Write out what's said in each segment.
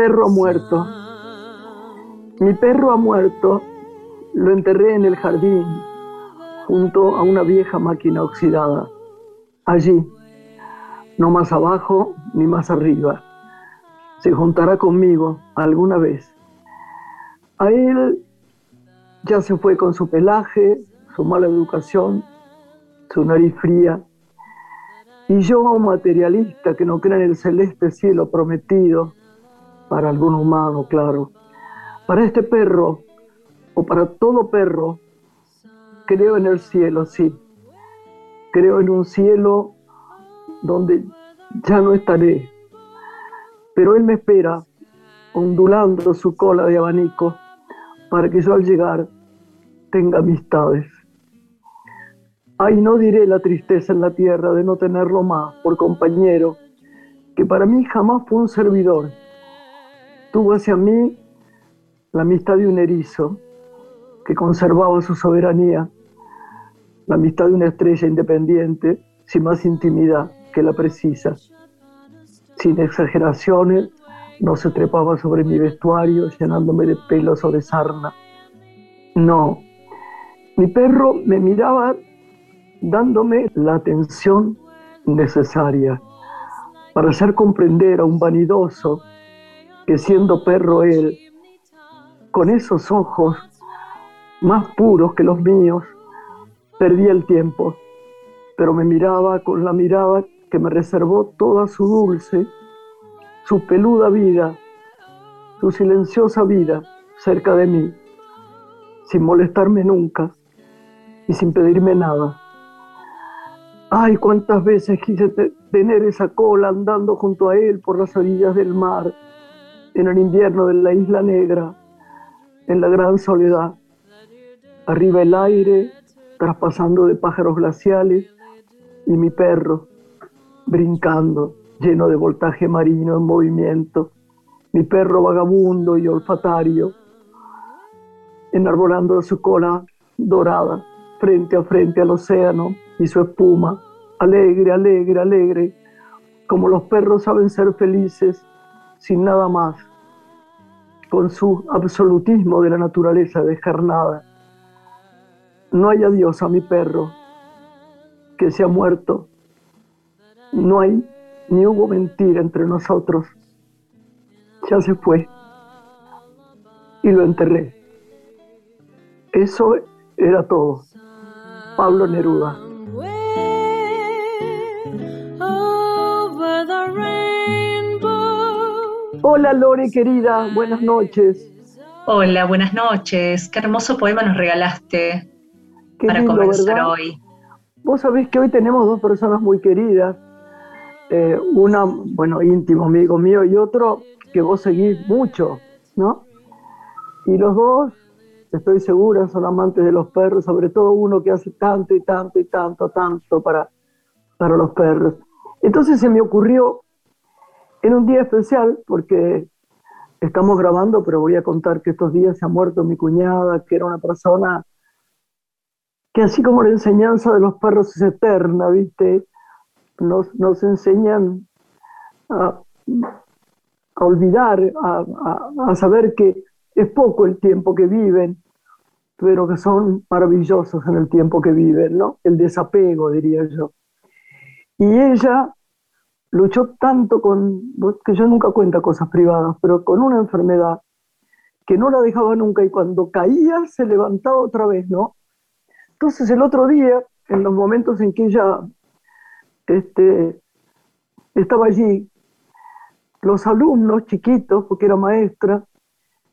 Un perro muerto. Mi perro ha muerto. Lo enterré en el jardín, junto a una vieja máquina oxidada. Allí, no más abajo ni más arriba. Se juntará conmigo alguna vez. A él ya se fue con su pelaje, su mala educación, su nariz fría. Y yo, materialista que no cree en el celeste cielo prometido, para algún humano, claro, para este perro, o para todo perro, creo en el cielo, sí. Creo en un cielo donde ya no estaré. Pero él me espera, ondulando su cola de abanico, para que yo al llegar tenga amistades. Ay, no diré la tristeza en la tierra de no tenerlo más por compañero, que para mí jamás fue un servidor. Tuvo hacia mí la amistad de un erizo que conservaba su soberanía, la amistad de una estrella independiente, sin más intimidad que la precisa. Sin exageraciones, no se trepaba sobre mi vestuario llenándome de pelos o de sarna. No, mi perro me miraba dándome la atención necesaria para hacer comprender a un vanidoso que siendo perro él, con esos ojos más puros que los míos, perdía el tiempo, pero me miraba con la mirada que me reservó toda su dulce su peluda vida, su silenciosa vida cerca de mí, sin molestarme nunca y sin pedirme nada. Ay, cuántas veces quise tener esa cola andando junto a él por las orillas del mar, en el invierno de la isla negra, en la gran soledad. Arriba el aire, traspasando de pájaros glaciales, y mi perro, brincando lleno de voltaje marino en movimiento, mi perro vagabundo y olfatario, enarbolando su cola dorada frente a frente al océano y su espuma, alegre, alegre, alegre, como los perros saben ser felices sin nada más, con su absolutismo de la naturaleza descarnada. No hay adiós a mi perro, que se ha muerto. No hay ni hubo mentira entre nosotros. Ya se fue y lo enterré. Eso era todo. Pablo Neruda. Hola Lore querida, buenas noches. Hola, buenas noches. Qué hermoso poema nos regalaste para comenzar hoy. Vos sabés que hoy tenemos dos personas muy queridas eh, una, bueno, íntimo amigo mío y otro que vos seguís mucho, ¿no? Y los dos, estoy segura, son amantes de los perros, sobre todo uno que hace tanto y tanto y tanto, tanto para, para los perros. Entonces se me ocurrió en un día especial, porque estamos grabando, pero voy a contar que estos días se ha muerto mi cuñada, que era una persona que así como la enseñanza de los perros es eterna, ¿viste? nos, enseñan a, olvidar, a, saber que es poco el tiempo que viven, pero que son maravillosos en el tiempo que viven, ¿no? El desapego, diría yo. Y ella luchó tanto con, que yo nunca cuento cosas privadas, pero con una enfermedad que no la dejaba nunca y cuando caía se levantaba otra vez, ¿no? Entonces el otro día, en los momentos en que ella este, estaba allí, los alumnos chiquitos, porque era maestra,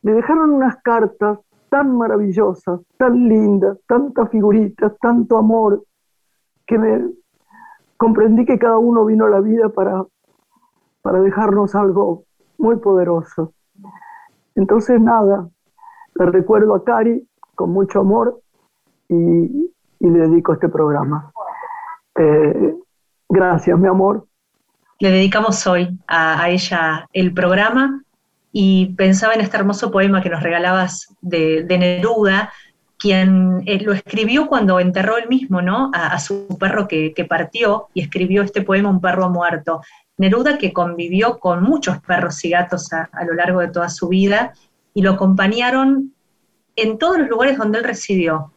le dejaron unas cartas tan maravillosas, tan lindas, tantas figuritas, tanto amor, que me comprendí que cada uno vino a la vida para, para dejarnos algo muy poderoso. Entonces, nada, le recuerdo a Cari con mucho amor y, le dedico este programa. Eh, Gracias, mi amor. Le dedicamos hoy a, ella el programa y pensaba en este hermoso poema que nos regalabas de, Neruda quien eh, lo escribió cuando enterró él mismo, ¿no? A, su perro que, partió y escribió este poema Un perro muerto. Neruda que convivió con muchos perros y gatos a, lo largo de toda su vida y lo acompañaron en todos los lugares donde él residió.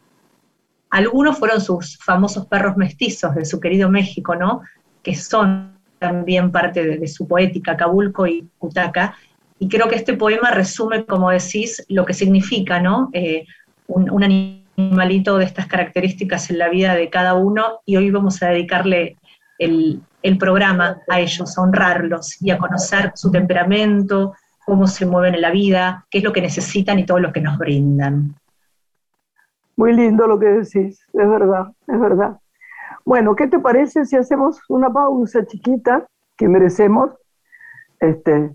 Algunos fueron sus famosos perros mestizos de su querido México, ¿no? Que son también parte de, su poética, Cabulco y Cutaca. Y creo que este poema resume, como decís, lo que significa, ¿no? Eh, un, animalito de estas características en la vida de cada uno y hoy vamos a dedicarle el, programa a ellos, a honrarlos y a conocer su temperamento, cómo se mueven en la vida, qué es lo que necesitan y todo lo que nos brindan. Muy lindo lo que decís, es verdad, es verdad. Bueno, ¿qué te parece si hacemos una pausa chiquita que merecemos? Este,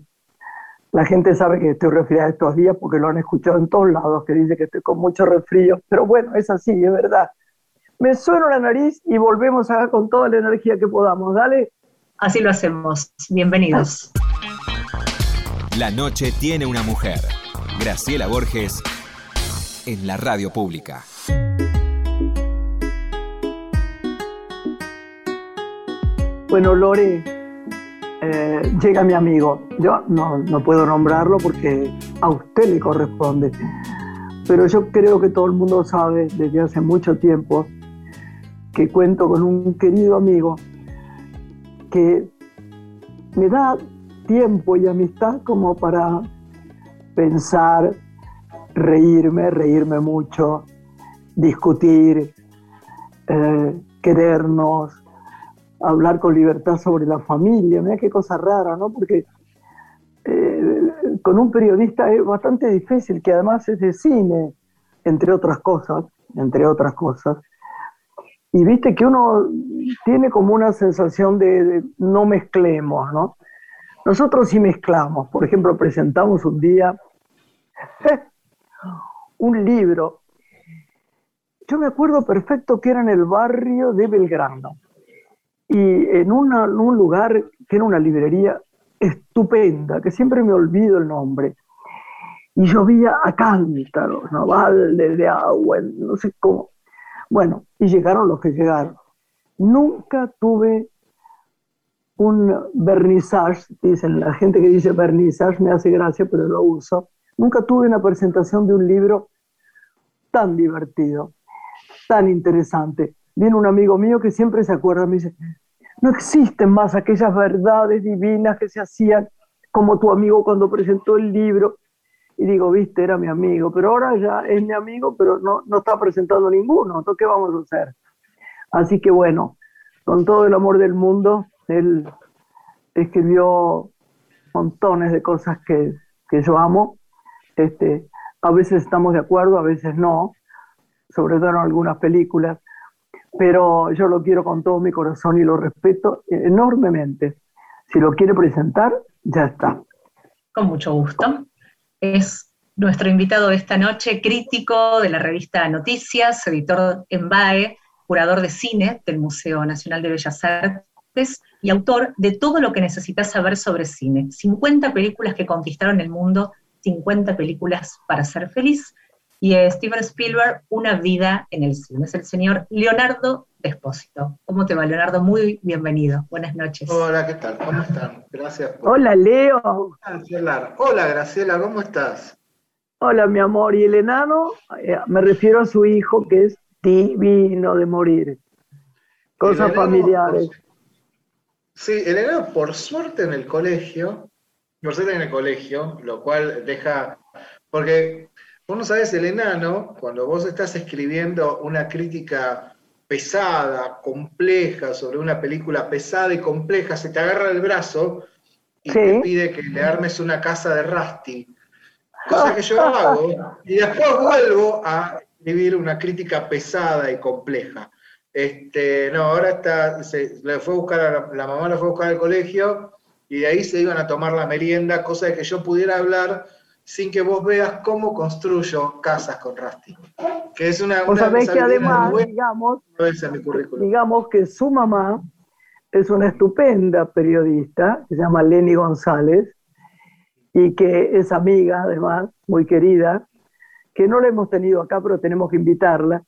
la gente sabe que estoy resfriada estos días porque lo han escuchado en todos lados, que dice que estoy con mucho resfrío, pero bueno, es así, es verdad. Me sueno la nariz y volvemos acá con toda la energía que podamos, ¿dale? Así lo hacemos. Bienvenidos. La noche tiene una mujer. Graciela Borges en la radio pública. Bueno, Lore, eh, llega mi amigo. Yo no, no puedo nombrarlo porque a usted le corresponde, pero yo creo que todo el mundo sabe desde hace mucho tiempo que cuento con un querido amigo que me da tiempo y amistad como para pensar, reírme, reírme mucho, discutir, eh, querernos, hablar con libertad sobre la familia. Mira qué cosa rara, ¿no? Porque eh, con un periodista es bastante difícil, que además es de cine, entre otras cosas, entre otras cosas. Y viste que uno tiene como una sensación de, no mezclemos, ¿no? Nosotros sí mezclamos. Por ejemplo, presentamos un día un libro. Yo me acuerdo perfecto que era en el barrio de Belgrano y en, un lugar era una librería estupenda, que siempre me olvido el nombre, y llovía a cántaros, ¿no? baldes de agua, no sé cómo. Bueno, y llegaron los que llegaron. Nunca tuve un vernissage, dicen la gente que dice vernissage me hace gracia, pero lo uso. Nunca tuve una presentación de un libro tan divertido, tan interesante viene un amigo mío que siempre se acuerda, me dice, no existen más aquellas verdades divinas que se hacían como tu amigo cuando presentó el libro. Y digo, viste, era mi amigo, pero ahora ya es mi amigo, pero no, no está presentando ninguno, entonces, ¿qué vamos a hacer? Así que bueno, con todo el amor del mundo, él escribió montones de cosas que, que yo amo. Este, a veces estamos de acuerdo, a veces no, sobre todo en algunas películas pero yo lo quiero con todo mi corazón y lo respeto enormemente. Si lo quiere presentar, ya está. Con mucho gusto. Es nuestro invitado de esta noche, crítico de la revista Noticias, editor en BAE, curador de cine del Museo Nacional de Bellas Artes y autor de todo lo que necesitas saber sobre cine. 50 películas que conquistaron el mundo, 50 películas para ser feliz y Steven Spielberg, Una vida en el cine. Es el señor Leonardo Despósito. ¿Cómo te va, Leonardo? Muy bienvenido. Buenas noches. Hola, ¿qué tal? ¿Cómo están? Gracias por... Hola, Leo. Hola, Graciela, ¿cómo estás? Hola, mi amor. Y el enano, eh, me refiero a su hijo, que es divino de morir. Cosas familiares. Sí, el enano, por suerte en el colegio, por suerte en el colegio, lo cual deja... Porque Vos no sabés, el enano, cuando vos estás escribiendo una crítica pesada, compleja, sobre una película pesada y compleja, se te agarra el brazo y te pide que le armes una casa de Rusty. Cosa que yo hago, y después vuelvo a escribir una crítica pesada y compleja. Este, no, ahora está, se, le fue a buscar a la, mamá la fue a buscar al colegio y de ahí se iban a tomar la merienda, cosa de que yo pudiera hablar sin que vos veas cómo construyo casas con Rusty. Que es una, una que además, digamos, digamos que su mamá es una estupenda periodista, que se llama Lenny González, y que es amiga, además, muy querida, que no la hemos tenido acá, pero tenemos que invitarla.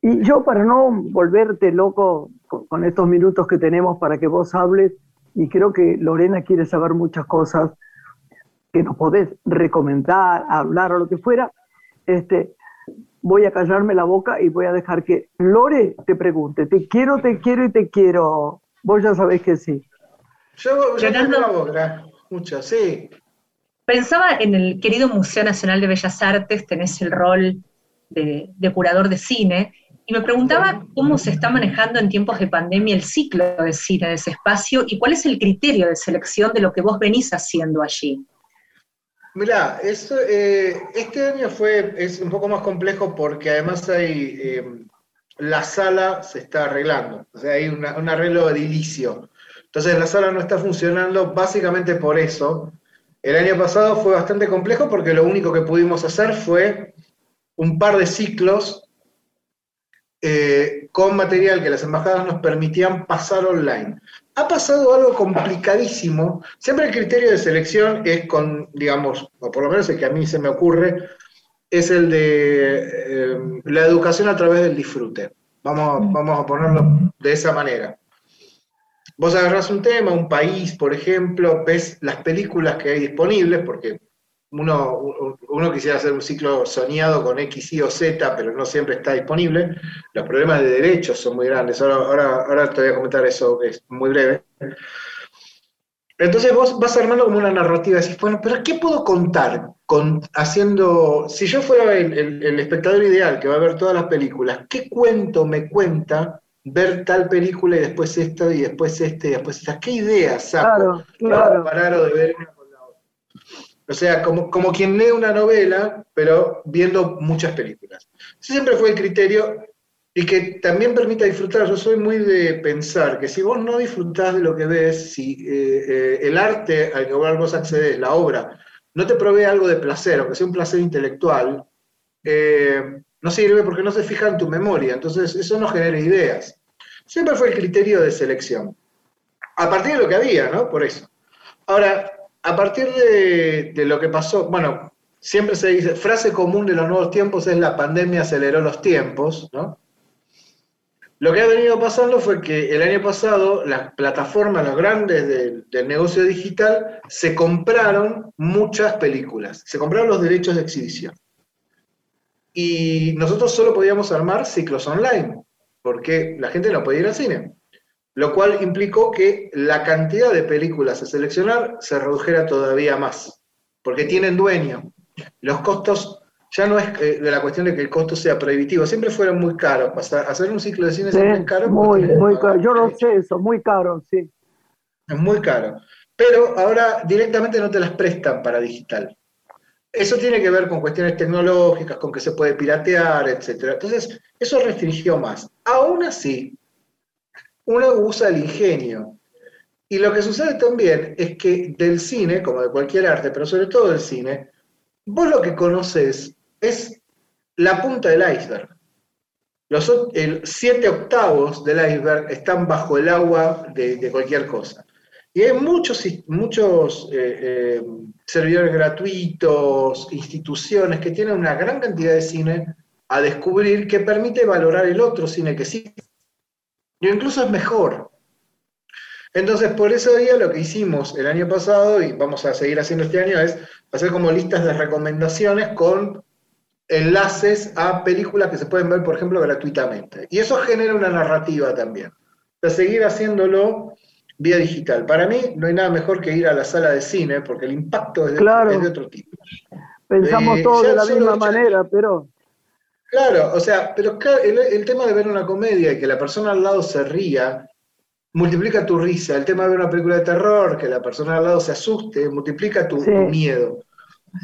Y yo, para no volverte loco con, estos minutos que tenemos para que vos hables, y creo que Lorena quiere saber muchas cosas que nos podés recomendar, hablar o lo que fuera, este, voy a callarme la boca y voy a dejar que Lore te pregunte, te quiero, te quiero y te quiero. Vos ya sabés que sí. Yo, yo la boca, mucho, sí. Pensaba en el querido Museo Nacional de Bellas Artes, tenés el rol de, de curador de cine, y me preguntaba cómo se está manejando en tiempos de pandemia el ciclo de cine de ese espacio y cuál es el criterio de selección de lo que vos venís haciendo allí. Mirá, eh, este año fue, es un poco más complejo porque además hay, em, la sala se está arreglando, o sea, hay un arreglo edilicio. Entonces la sala no está funcionando básicamente por eso. El año pasado fue bastante complejo porque lo único que pudimos hacer fue un par de ciclos eh, con material que las embajadas nos permitían pasar online. Ha pasado algo complicadísimo. Siempre el criterio de selección es con, digamos, o por lo menos el que a mí se me ocurre, es el de eh, la educación a través del disfrute. Vamos, vamos a ponerlo de esa manera. Vos agarrás un tema, un país, por ejemplo, ves las películas que hay disponibles, porque uno, uno, quisiera hacer un ciclo soñado con X, Y o Z, pero no siempre está disponible. Los problemas de derechos son muy grandes. Ahora, ahora, te voy a comentar eso, es muy breve. Entonces vos vas armando como una narrativa, decís, bueno, pero ¿qué puedo contar con, haciendo, si yo fuera el, el, espectador ideal que va a ver todas las películas, ¿qué cuento me cuenta ver tal película y después esta y después este y después esta? ¿Qué ideas saco claro, parar o de ver una o sea, como, como quien lee una novela, pero viendo muchas películas. Siempre fue el criterio y que también permita disfrutar. Yo soy muy de pensar que si vos no disfrutás de lo que ves, si eh, eh, el arte al que vos accedes, la obra, no te provee algo de placer, aunque sea un placer intelectual, eh, no sirve porque no se fija en tu memoria. Entonces, eso no genera ideas. Siempre fue el criterio de selección. A partir de lo que había, ¿no? Por eso. Ahora, a partir de, lo que pasó, bueno, siempre se dice, frase común de los nuevos tiempos es la pandemia aceleró los tiempos, ¿no? Lo que ha venido pasando fue que el año pasado las plataformas, los grandes del, negocio digital, se compraron muchas películas, se compraron los derechos de exhibición. Y nosotros solo podíamos armar ciclos online, porque la gente no podía ir al cine lo cual implicó que la cantidad de películas a seleccionar se redujera todavía más, porque tienen dueño. Los costos ya no es de la cuestión de que el costo sea prohibitivo, siempre fueron muy caros. Pasar, hacer un ciclo de cine siempre es caro. Muy, muy caro. Yo no sé eso, muy caro, sí. Es muy caro. Pero ahora directamente no te las prestan para digital. Eso tiene que ver con cuestiones tecnológicas, con que se puede piratear, etc. Entonces, eso restringió más. Aún así, uno usa el ingenio. Y lo que sucede también es que del cine, como de cualquier arte, pero sobre todo del cine, vos lo que conoces es la punta del iceberg. Los siete octavos del iceberg están bajo el agua de, cualquier cosa. Y hay muchos, muchos eh, eh, servidores gratuitos, instituciones que tienen una gran cantidad de cine a descubrir que permite valorar el otro cine que sí y incluso es mejor. Entonces, por eso día lo que hicimos el año pasado, y vamos a seguir haciendo este año, es hacer como listas de recomendaciones con enlaces a películas que se pueden ver, por ejemplo, gratuitamente. Y eso genera una narrativa también. De seguir haciéndolo vía digital. Para mí no hay nada mejor que ir a la sala de cine, porque el impacto es de, otro tipo. Pensamos eh, todos de la misma manera, pero... Claro, o sea, pero el, tema de ver una comedia y que la persona al lado se ría, multiplica tu risa. El tema de ver una película de terror, que la persona al lado se asuste, multiplica tu, miedo.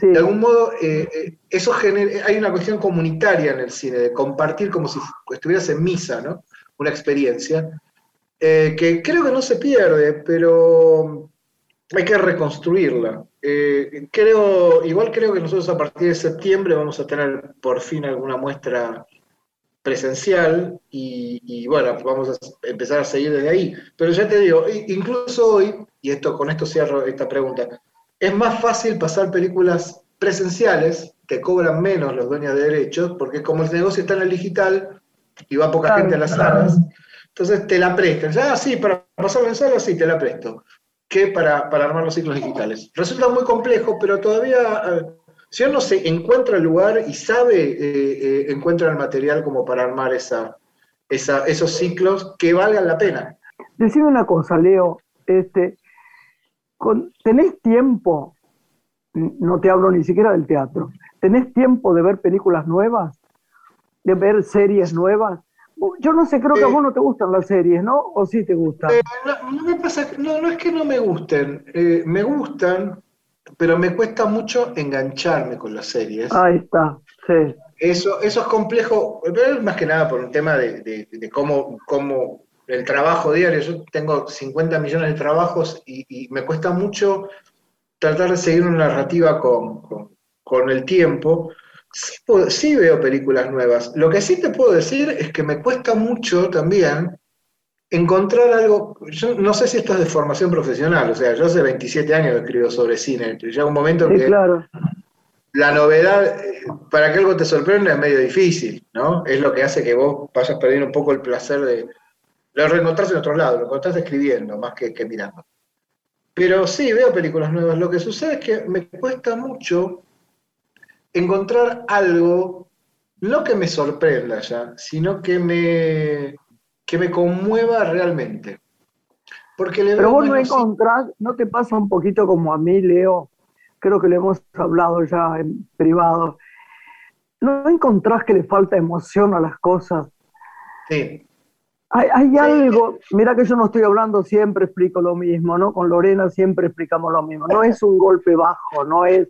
De algún modo, eh, eh, eso genera, hay una cuestión comunitaria en el cine, de compartir como si estuvieras en misa, ¿no? Una experiencia, eh, que creo que no se pierde, pero hay que reconstruirla. Eh, creo, igual creo que nosotros a partir de septiembre vamos a tener por fin alguna muestra presencial y, bueno, vamos a empezar a seguir desde ahí. Pero ya te digo, incluso hoy, y esto con esto cierro esta pregunta, es más fácil pasar películas presenciales te cobran menos los dueños de derechos, porque como el negocio está en el digital y va poca gente a las salas, entonces te la prestan. Ah, sí, para pasar en sala, sí, te la presto. Que para, para armar los ciclos digitales. Resulta muy complejo, pero todavía, si uno se encuentra el lugar y sabe, eh, eh, encuentra el material como para armar esa, esa, esos ciclos que valgan la pena. Decime una cosa, Leo, este, ¿tenés tiempo? No te hablo ni siquiera del teatro. ¿Tenés tiempo de ver películas nuevas? ¿De ver series nuevas? Yo no sé, creo que a vos no te gustan las series, ¿no? ¿O sí te gustan? Eh, no, me pasa, no, no, es que no me gusten, eh, me gustan, pero me cuesta mucho engancharme con las series. Ahí está, sí. Eso, eso es complejo, pero más que nada por un tema de, de, cómo, cómo, el trabajo diario. Yo tengo 50 millones de trabajos y, me cuesta mucho tratar de seguir una narrativa con, con, con el tiempo Sí, veo películas nuevas. Lo que sí te puedo decir es que me cuesta mucho también encontrar algo, yo no sé si esto es de formación profesional, o sea, yo hace 27 años que escribo sobre cine, llega un momento que la novedad, eh, para que algo te sorprenda es medio difícil, ¿no? Es lo que hace que vos vayas perdiendo un poco el placer de, de reencontrarse en otro lado, lo encontrás escribiendo más que, que mirando. Pero sí, veo películas nuevas. Lo que sucede es que me cuesta mucho encontrar algo, no que me sorprenda ya, sino que me, que me conmueva realmente. Porque Pero vos no encontrás, ¿no te pasa un poquito como a mí, Leo? Creo que le hemos hablado ya en privado. ¿No encontrás que le falta emoción a las cosas? Sí. Hay, algo, mira que yo no estoy hablando, siempre explico lo mismo, ¿no? Con Lorena siempre explicamos lo mismo. No es un golpe bajo, no es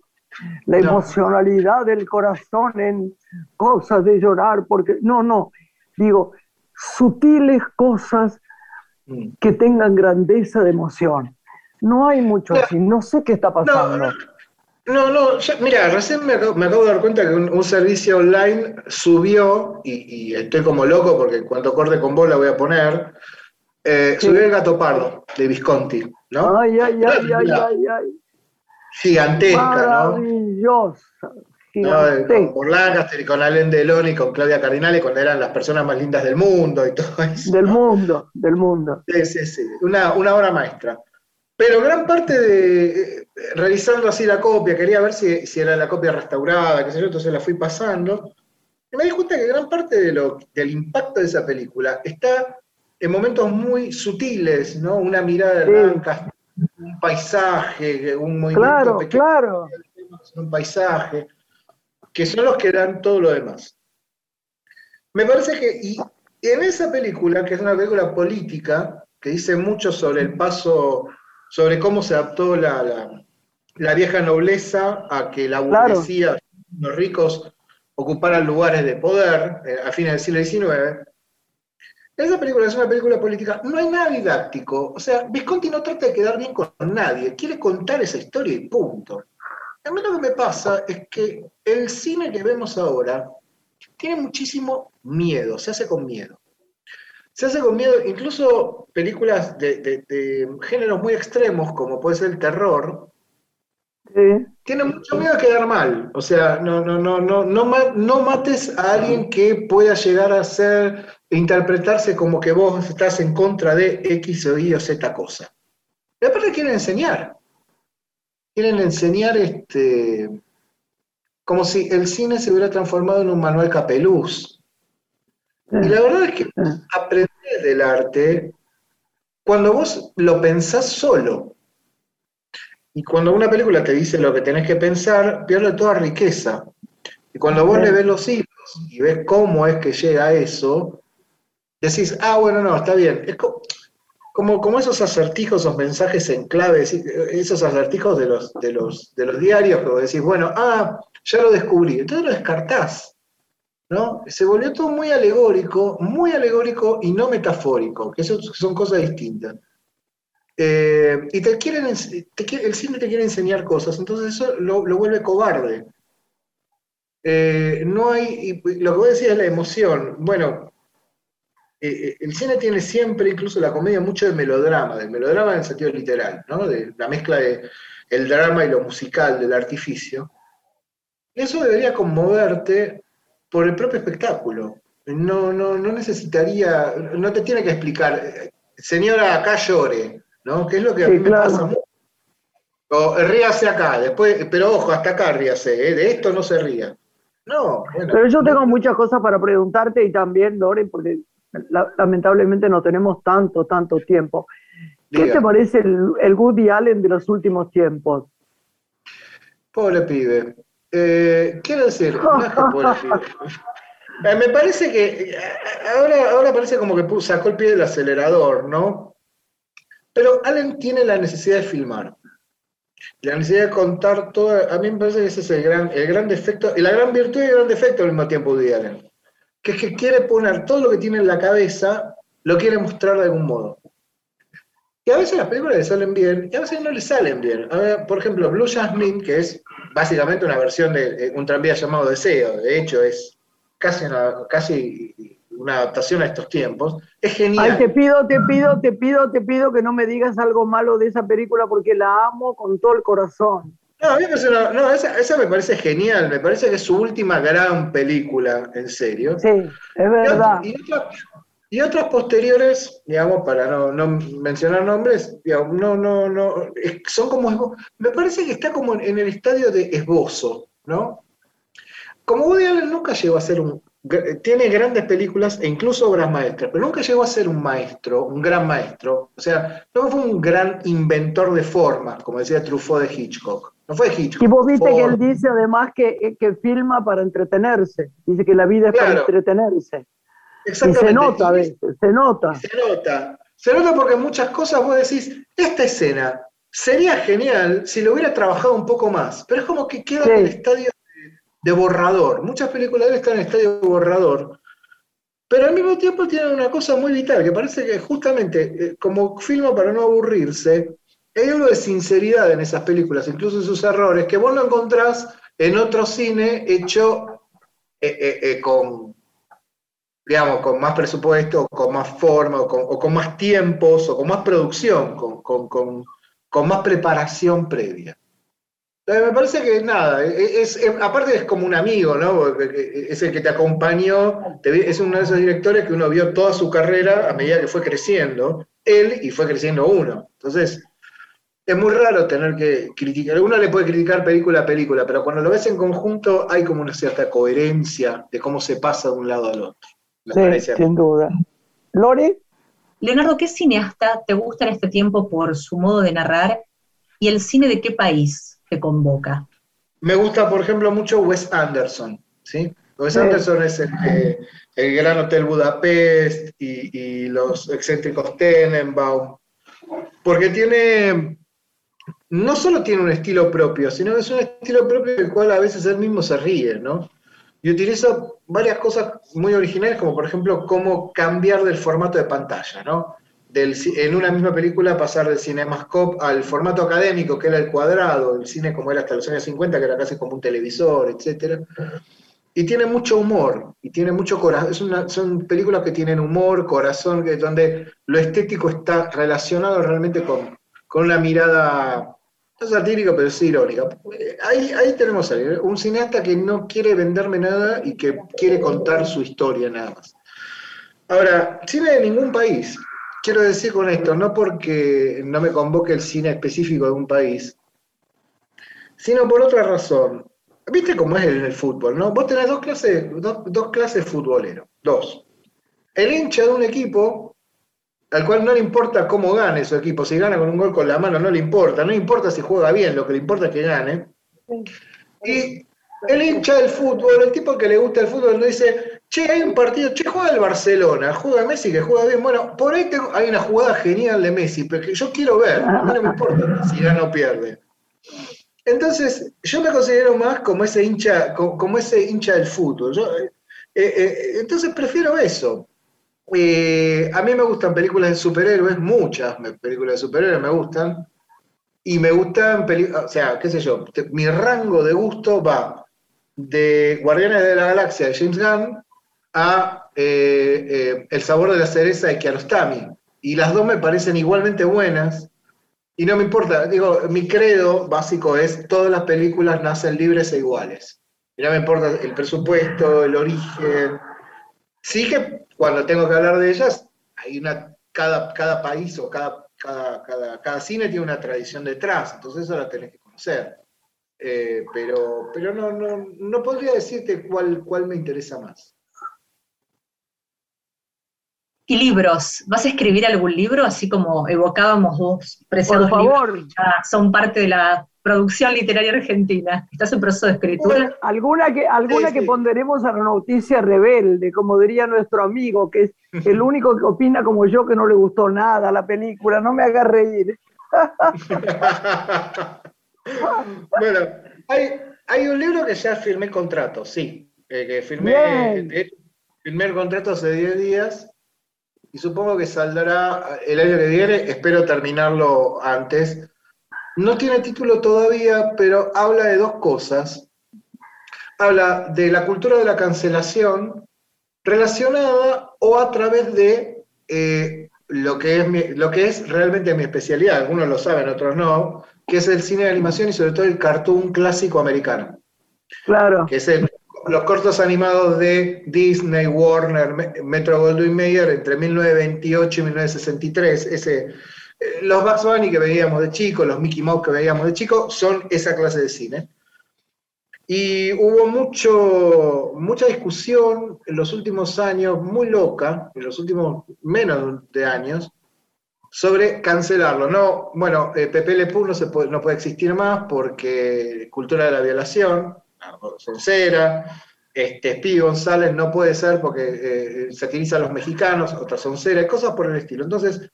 la emocionalidad del corazón en cosas de llorar, porque no, no, digo, sutiles cosas mm. que tengan grandeza de emoción. No hay mucho así, no sé qué está pasando. No, no, mira, recién me acabo, de dar cuenta que un, servicio online subió, y, estoy como loco porque cuando corte con vos la voy a poner, eh, subió el gato pardo de Visconti, ¿no? Ay, ay, ay, ay, ay, ay gigantesca, Maravillosa. ¿no? Con, Lancaster y con Alain Delon y con Claudia Cardinale cuando eran las personas más lindas del mundo y todo eso. Del mundo, del mundo. Sí, sí, sí, una, una obra maestra. Pero gran parte de, revisando así la copia, quería ver si, si, era la copia restaurada, qué sé yo, entonces la fui pasando, y me di cuenta que gran parte de lo, del impacto de esa película está en momentos muy sutiles, ¿no? Una mirada de Lancaster, un paisaje, un movimiento claro, claro. un paisaje, que son los que dan todo lo demás. Me parece que, y en esa película, que es una película política, que dice mucho sobre el paso, sobre cómo se adaptó la, la, vieja nobleza a que la burguesía, los ricos, ocuparan lugares de poder eh, a fines del siglo XIX, esa película es una película política, no hay nada didáctico. O sea, Visconti no trata de quedar bien con nadie, quiere contar esa historia y punto. A mí lo que me pasa es que el cine que vemos ahora tiene muchísimo miedo, se hace con miedo. Se hace con miedo, incluso películas de, géneros muy extremos, como puede ser el terror, tiene mucho miedo a quedar mal. O sea, no, no, no, no, no, no mates a alguien que pueda llegar a ser, interpretarse como que vos estás en contra de X o Y o Z cosa. Y aparte quieren enseñar. Quieren enseñar este como si el cine se hubiera transformado en un manual capeluz. Y la verdad es que aprender del arte cuando vos lo pensás solo. Y cuando una película te dice lo que tenés que pensar, pierde toda riqueza. Y cuando vos le ves los hilos y ves cómo es que llega a eso, decís, ah, bueno, no, está bien. Es como, como, esos acertijos, esos mensajes en clave, esos acertijos de los, de los, de los diarios, que decís, bueno, ah, ya lo descubrí. Entonces lo descartás. ¿no? Se volvió todo muy alegórico, muy alegórico y no metafórico, que son cosas distintas. Eh, y te quieren, el cine te quiere enseñar cosas, entonces eso lo, vuelve cobarde. Eh, no hay, lo que voy a es la emoción. Bueno, eh, el cine tiene siempre, incluso la comedia, mucho de melodrama, del melodrama en el sentido literal, ¿no? de la mezcla de el drama y lo musical, del artificio. eso debería conmoverte por el propio espectáculo. No, no, no necesitaría, no te tiene que explicar, señora, acá llore, ¿no? Que es lo que a mí me pasa mucho. O ríase acá, después, pero ojo, hasta acá ríase, ¿eh? de esto no se ría. No, bueno. Pero yo tengo muchas cosas para preguntarte y también, Lore, porque lamentablemente no tenemos tanto, tanto tiempo. ¿Qué te parece el, el, Woody Allen de los últimos tiempos? Pobre pibe. Eh, quiero decir, pobre pibe. Eh, me parece que eh, ahora, ahora parece como que sacó el pie del acelerador, ¿no? Pero Allen tiene la necesidad de filmar. La necesidad de contar todo. A mí me parece que ese es el gran, el gran defecto, y la gran virtud y el gran defecto al mismo tiempo de Allen. Que es que quiere poner todo lo que tiene en la cabeza, lo quiere mostrar de algún modo. Y a veces las películas le salen bien y a veces no le salen bien. por ejemplo, Blue Jasmine, que es básicamente una versión de un tranvía llamado Deseo, de hecho es casi una, casi una adaptación a estos tiempos, es genial. Te pido, te pido, te pido, te pido que no me digas algo malo de esa película porque la amo con todo el corazón. No, a mí me parece no, esa, me parece genial, me parece que es su última gran película, en serio. Sí, es verdad. Y, otras posteriores, digamos, para no, no mencionar nombres, digamos, no, no, no, son como, me parece que está como en el estadio de esbozo, ¿no? como Woody Allen nunca llegó a ser un... Tiene grandes películas e incluso obras maestras, pero nunca llegó a ser un maestro, un gran maestro. O sea, no fue un gran inventor de formas, como decía Truffaut de Hitchcock. No fue Hitchcock. Y vos viste que él dice además que, que, filma para entretenerse. Dice que la vida es para entretenerse. Exactamente. Y se nota a veces, se nota. Se nota. Se nota porque muchas cosas vos decís, esta escena sería genial si lo hubiera trabajado un poco más, pero es como que queda en el estadio de borrador. Muchas películas de él están en estadio de borrador, pero al mismo tiempo tienen una cosa muy vital, que parece que justamente eh, como filma para no aburrirse, hay algo de sinceridad en esas películas, incluso en sus errores, que vos lo encontrás en otro cine hecho eh, eh, con, digamos, con más presupuesto, con más forma, o con, más tiempos, o con más producción, con más preparación previa. Eh, me parece que nada, e, e, es, aparte es como un amigo, ¿no? Es el que te acompañó, es uno de esos directores que uno vio toda su carrera a medida que fue creciendo, él y fue creciendo uno. Entonces, es muy raro tener que criticar, uno le puede criticar película a película, pero cuando lo ves en conjunto hay como una cierta coherencia de cómo se pasa de un lado al otro. Sí, sin duda. Lore. Leonardo, ¿qué cineasta te gusta en este tiempo por su modo de narrar y el cine de qué país? te convoca? Me gusta, por ejemplo, mucho Wes Anderson, ¿sí? Wes Anderson es el, el, Gran Hotel Budapest y, los excéntricos Tenenbaum, porque tiene, no solo tiene un estilo propio, sino que es un estilo propio del cual a veces él mismo se ríe, ¿no? Y utiliza varias cosas muy originales, como por ejemplo cómo cambiar del formato de pantalla, ¿no? en una misma película pasar del cinemascope al formato académico, que era el cuadrado, el cine como era hasta los años 50, que era casi como un televisor, etc. Y tiene mucho humor, y tiene mucho corazón. son películas que tienen humor, corazón, donde lo estético está relacionado realmente con, con una mirada, no satírica, pero sí irónica. Ahí, ahí tenemos a un cineasta que no quiere venderme nada y que quiere contar su historia nada más. Ahora, cine de ningún país quiero decir con esto, no porque no me convoque el cine específico de un país, sino por otra razón. ¿Viste cómo es el, el fútbol, no? Vos tenés dos clases, dos, clases futboleros, dos. El hincha de un equipo, al cual no le importa cómo gane su equipo, si gana con un gol con la mano no le importa, no importa si juega bien, lo que le importa es que gane. Y el hincha del fútbol, el tipo que le gusta el fútbol, no dice, che, hay un partido, che, juega el Barcelona, juega Messi que juega bien. Bueno, por ahí hay una jugada genial de Messi, pero que yo quiero ver, a mí no me importa si gana o pierde. Entonces, yo me considero más como ese hincha, como, ese hincha del fútbol. Eh, eh, entonces prefiero eso. Eh, a mí me gustan películas de superhéroes, muchas películas de superhéroes me gustan. Y me gustan películas, o sea, qué sé yo, mi rango de gusto va de Guardianes de la Galaxia de James Gunn a eh, eh, El sabor de la cereza de Kiarostami. Y las dos me parecen igualmente buenas. Y no me importa, digo, mi credo básico es todas las películas nacen libres e iguales. y no me importa el presupuesto, el origen. Sí que cuando tengo que hablar de ellas, hay una, cada, cada país o cada, cada, cada, cada cine tiene una tradición detrás, entonces eso la tenés que conocer. Eh, pero pero no, no, no podría decirte cuál, cuál me interesa más. ¿Y libros? ¿Vas a escribir algún libro, así como evocábamos vos, preciados Por favor. son parte de la producción literaria argentina? ¿Estás en proceso de escritura? alguna que, alguna que ponderemos a la noticia rebelde, como diría nuestro amigo, que es el único que opina como yo que no le gustó nada la película, no me haga reír. bueno, hay, hay, un libro que ya firmé contrato, sí, eh, que firmé, firmé el contrato hace 10 días y supongo que saldrá el año que viene, espero terminarlo antes. No tiene título todavía, pero habla de dos cosas. Habla de la cultura de la cancelación relacionada o a través de eh, lo, que es lo que es realmente mi especialidad, algunos lo saben, otros no, que es el cine de animación y sobre todo el cartoon clásico americano. Claro. Que es el los cortos animados de Disney, Warner, Metro Goldwyn Mayer entre 1928 y 1963. Ese, los Bugs Bunny que veíamos de chico, los Mickey Mouse que veíamos de chico, son esa clase de cine. Y hubo mucho, mucha discusión en los últimos años, muy loca, en los últimos menos de años, sobre cancelarlo. No, bueno, eh, Pepe Le Pew no, se puede, no puede existir más porque cultura de la violación, Soncera, este, Speedy González no puede ser porque eh, satiriza a los mexicanos, otra Soncera, cosas por el estilo. Entonces,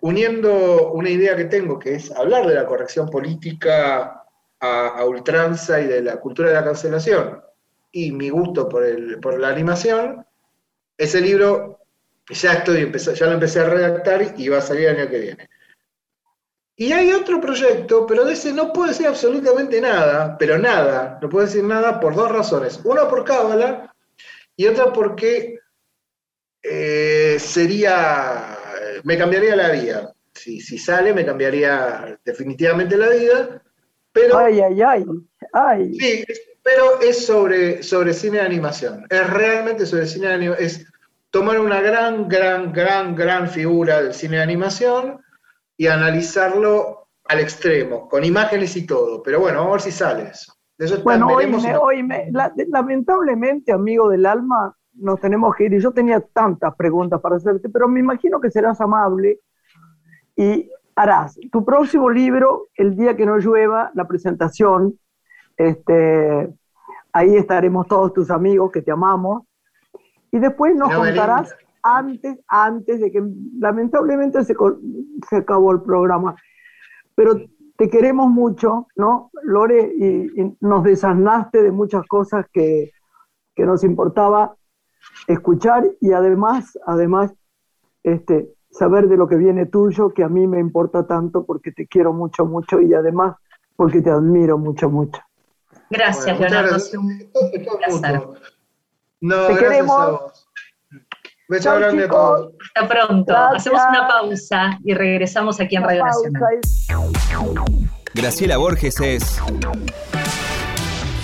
uniendo una idea que tengo, que es hablar de la corrección política a, ultranza y de la cultura de la cancelación, y mi gusto por, el, por la animación, ese libro ya, estoy, ya lo empecé a redactar y va a salir el año que viene. Y hay otro proyecto, pero de ese no puedo decir absolutamente nada, pero nada, no puedo decir nada por dos razones. Una por cábala y otra porque eh, sería, me cambiaría la vida. Si, si sale, me cambiaría definitivamente la vida, pero... Ay, ay, ay, ay. Sí, pero es sobre, sobre cine de animación. Es realmente sobre cine de animación. Es tomar una gran, gran, gran, gran figura del cine de animación y analizarlo al extremo, con imágenes y todo. Pero bueno, vamos a ver si sale eso. bueno, hoy me, lamentablemente, amigo del alma, nos tenemos que ir. Y yo tenía tantas preguntas para hacerte, pero me imagino que serás amable y harás tu próximo libro, El día que no llueva, la presentación. Este, ahí estaremos todos tus amigos que te amamos. Y después nos contarás antes, antes de que lamentablemente se, se acabó el programa. Pero te queremos mucho, ¿no, Lore? Y, nos desasnaste de muchas cosas que, que, nos importaba escuchar y además, además, este, saber de lo que viene tuyo, que a mí me importa tanto porque te quiero mucho, mucho y además porque te admiro mucho, mucho. Gracias, Leonardo. No, te queremos. Beso grande a todos. Hasta pronto. Hacemos una pausa y regresamos aquí en Radio Nacional. Graciela Borges es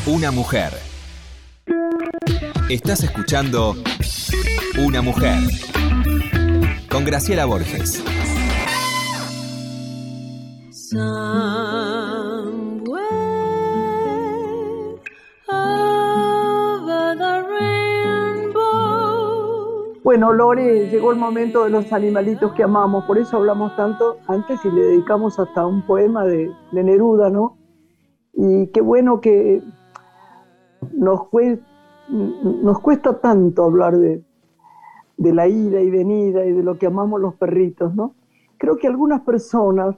una mujer. Estás escuchando Una mujer con Graciela Borges. Bueno, Lore, llegó el momento de los animalitos que amamos, por eso hablamos tanto antes y le dedicamos hasta un poema de, Neruda, ¿no? Y qué bueno que nos, nos cuesta tanto hablar de, la ida y venida y de lo que amamos los perritos, ¿no? Creo que algunas personas,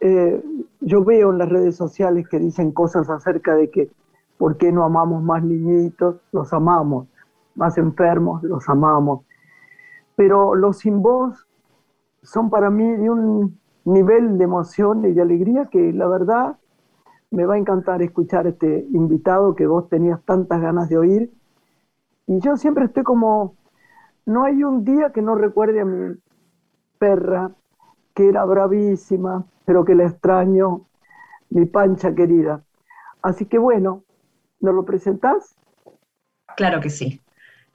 eh, yo veo en las redes sociales que dicen cosas acerca de que, ¿por qué no amamos más niñitos? Los amamos más enfermos, los amamos. Pero los sin voz son para mí de un nivel de emoción y de alegría que la verdad me va a encantar escuchar este invitado que vos tenías tantas ganas de oír. Y yo siempre estoy como, no hay un día que no recuerde a mi perra, que era bravísima, pero que la extraño, mi pancha querida. Así que bueno, ¿Nos lo presentás? Claro que sí.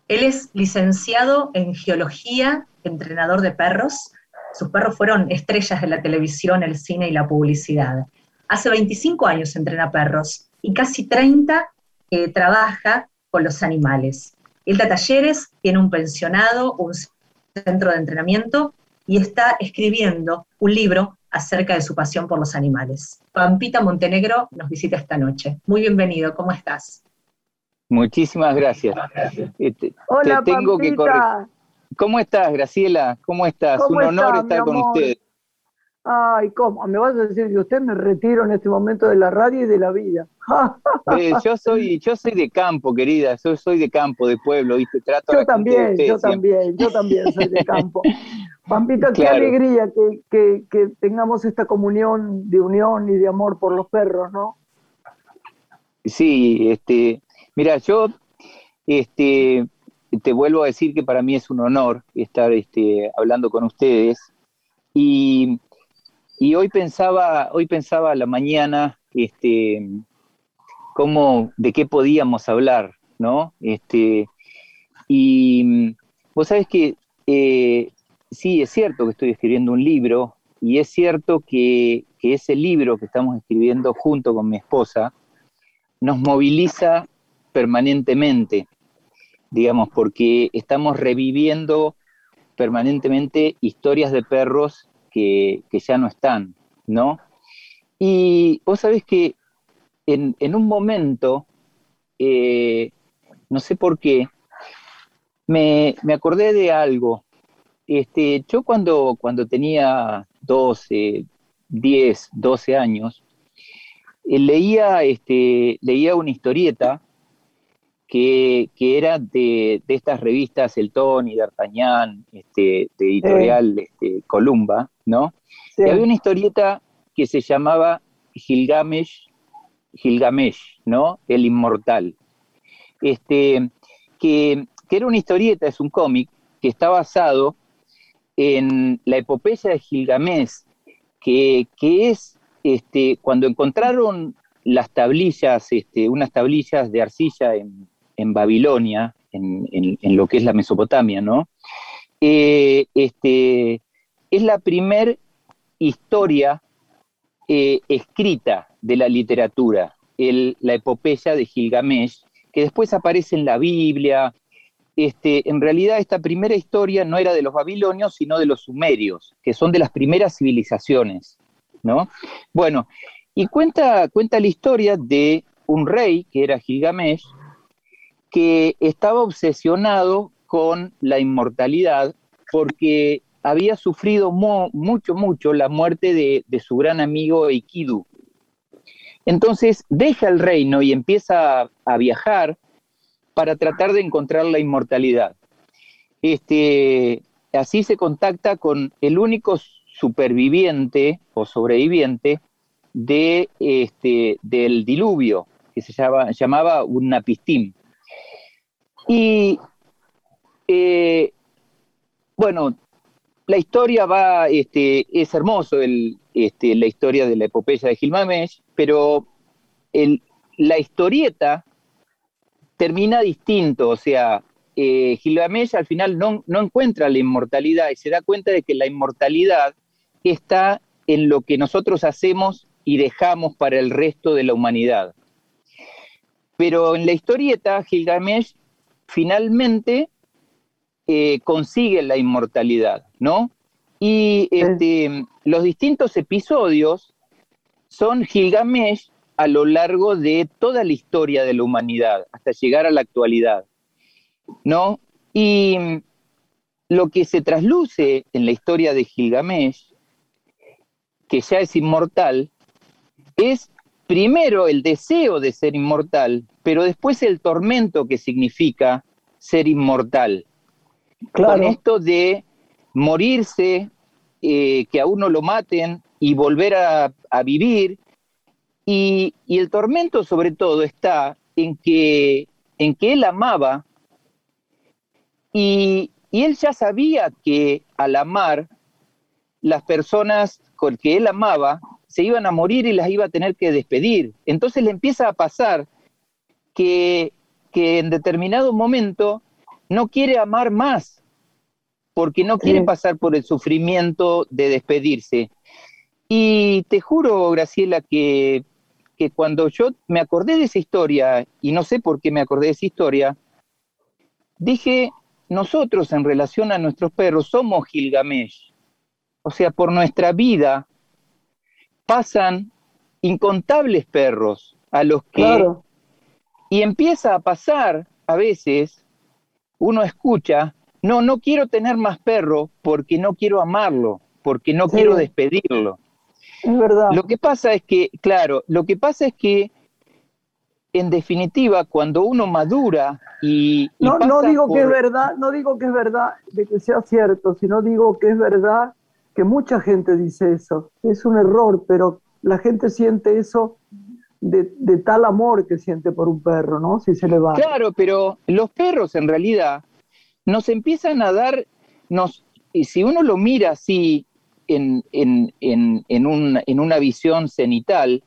Él es licenciado en geología, entrenador de perros. Sus perros fueron estrellas de la televisión, el cine y la publicidad. Hace 25 años entrena perros y casi 30 eh, trabaja con los animales. Él da talleres, tiene un pensionado, un centro de entrenamiento y está escribiendo un libro acerca de su pasión por los animales. Pampita Montenegro nos visita esta noche. Muy bienvenido, ¿cómo estás? Muchísimas gracias. Este, Hola, tengo que ¿Cómo estás, Graciela? ¿Cómo estás? Un honor estar con usted. Ay, ¿cómo? Me vas a decir que usted me retiro en este momento de la radio y de la vida. Eh, yo soy, yo soy de campo, querida. Yo soy de campo, de pueblo, ¿viste? Trato yo también, yo también, yo también soy de campo. Pampita, qué alegría que, que, tengamos esta comunión de unión y de amor por los perros, ¿no? Sí, este, mira, yo este, te vuelvo a decir que para mí es un honor estar este, hablando con ustedes. Y y hoy pensaba, hoy pensaba a la mañana, este, cómo, de qué podíamos hablar, ¿no? Este, y vos sabés que eh, sí, es cierto que estoy escribiendo un libro, y es cierto que, que ese libro que estamos escribiendo junto con mi esposa nos moviliza permanentemente, digamos, porque estamos reviviendo permanentemente historias de perros que, ya no están, ¿no? Y vos sabés que en, un momento, eh, no sé por qué, me, acordé de algo. Este, yo cuando, cuando tenía 12, 10, 12 años, eh, leía, este, leía una historieta que, era de, estas revistas El y D'Artagnan, este, de editorial este, Columba, ¿no? Y había una historieta que se llamaba Gilgamesh, Gilgamesh, ¿no? El inmortal. Este, que, era una historieta, es un cómic, que está basado en la epopeya de Gilgamesh, que, es este, cuando encontraron las tablillas, este, unas tablillas de arcilla en, en Babilonia, en, lo que es la Mesopotamia, ¿no? Eh, este, es la primer historia eh, escrita de la literatura, la epopeya de Gilgamesh, que después aparece en la Biblia. Este, en realidad esta primera historia no era de los babilonios, sino de los sumerios, que son de las primeras civilizaciones, ¿no? Bueno, y cuenta, cuenta la historia de un rey, que era Gilgamesh, que estaba obsesionado con la inmortalidad porque había sufrido mucho, mucho la muerte de, su gran amigo Ikidu. Entonces deja el reino y empieza a, viajar para tratar de encontrar la inmortalidad. Este, así se contacta con el único superviviente o sobreviviente de, este, del diluvio, que se llama, llamaba Unapistim. Y eh, bueno, la historia va, este, es hermoso este, la historia de la epopeya de Gilgamesh, pero la historieta termina distinto, o sea, eh, Gilgamesh al final no, no encuentra la inmortalidad y se da cuenta de que la inmortalidad está en lo que nosotros hacemos y dejamos para el resto de la humanidad. Pero en la historieta, Gilgamesh finalmente eh, consigue la inmortalidad, ¿no? Y este, los distintos episodios son Gilgamesh a lo largo de toda la historia de la humanidad, hasta llegar a la actualidad, ¿no? Y lo que se trasluce en la historia de Gilgamesh, que ya es inmortal, es primero el deseo de ser inmortal, pero después el tormento que significa ser inmortal. Con esto de morirse, eh, que a uno lo maten y volver a, vivir. Y, el tormento sobre todo está en que, en que él amaba y, y él ya sabía que al amar, las personas con que él amaba se iban a morir y las iba a tener que despedir. Entonces le empieza a pasar que, que en determinado momento no quiere amar más, porque no quiere pasar por el sufrimiento de despedirse. Y te juro, Graciela, que, que, cuando yo me acordé de esa historia, y no sé por qué me acordé de esa historia, dije, nosotros en relación a nuestros perros somos Gilgamesh. O sea, por nuestra vida pasan incontables perros a los que... Y empieza a pasar a veces uno escucha, no, no quiero tener más perro porque no quiero amarlo, porque no quiero despedirlo. Es verdad. Lo que pasa es que, claro, lo que pasa es que, en definitiva, cuando uno madura y... no, no digo que es verdad, no digo que es verdad de que sea cierto, sino digo que es verdad que mucha gente dice eso. Es un error, pero la gente siente eso de, tal amor que siente por un perro, ¿no? Si se le va. Claro, pero los perros en realidad nos empiezan a dar, nos, y si uno lo mira así en, en, en, en una visión cenital,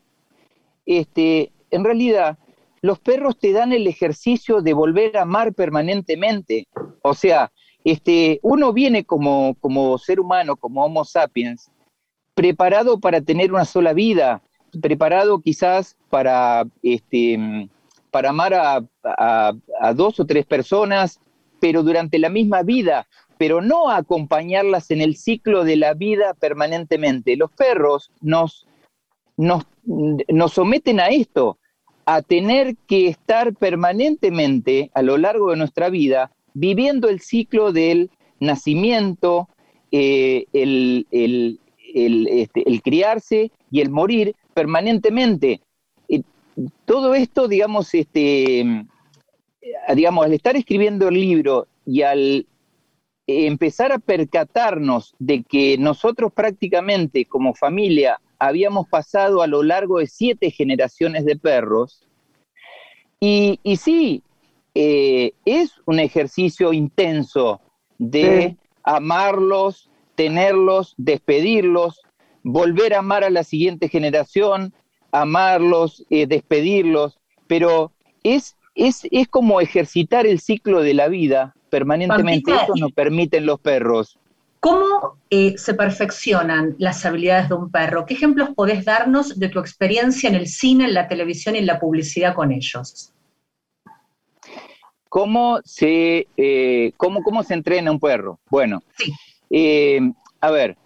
este, en realidad los perros te dan el ejercicio de volver a amar permanentemente. O sea, este, uno viene como, ser humano, como Homo sapiens, preparado para tener una sola vida, preparado quizás para, este, amar a, dos o tres personas, pero durante la misma vida, pero no acompañarlas en el ciclo de la vida permanentemente. Los perros nos someten a esto, a tener que estar permanentemente a lo largo de nuestra vida viviendo el ciclo del nacimiento, eh, el, este, el, criarse y el morir permanentemente. todo esto, digamos, este, digamos, al estar escribiendo el libro y al empezar a percatarnos de que nosotros prácticamente como familia habíamos pasado a lo largo de siete generaciones de perros, y, y sí, eh, es un ejercicio intenso de amarlos, tenerlos, despedirlos, volver a amar a la siguiente generación, amarlos, eh, despedirlos, pero es, es, es, como ejercitar el ciclo de la vida permanentemente. Eso nos permiten los perros. ¿Cómo eh, se perfeccionan las habilidades de un perro? ¿Qué ejemplos podés darnos de tu experiencia en el cine, en la televisión y en la publicidad con ellos? ¿Cómo se, eh, cómo, cómo se entrena un perro? Bueno, sí. Eh, a ver,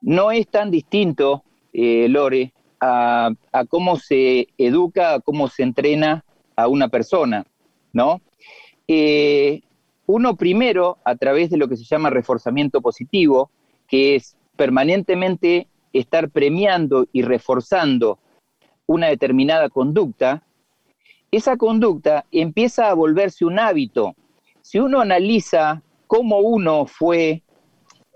no es tan distinto, eh, Lore, a, cómo se educa, a cómo se entrena a una persona, ¿no? Uno primero, a través de lo que se llama reforzamiento positivo, que es permanentemente estar premiando y reforzando una determinada conducta, esa conducta empieza a volverse un hábito. Si uno analiza cómo uno fue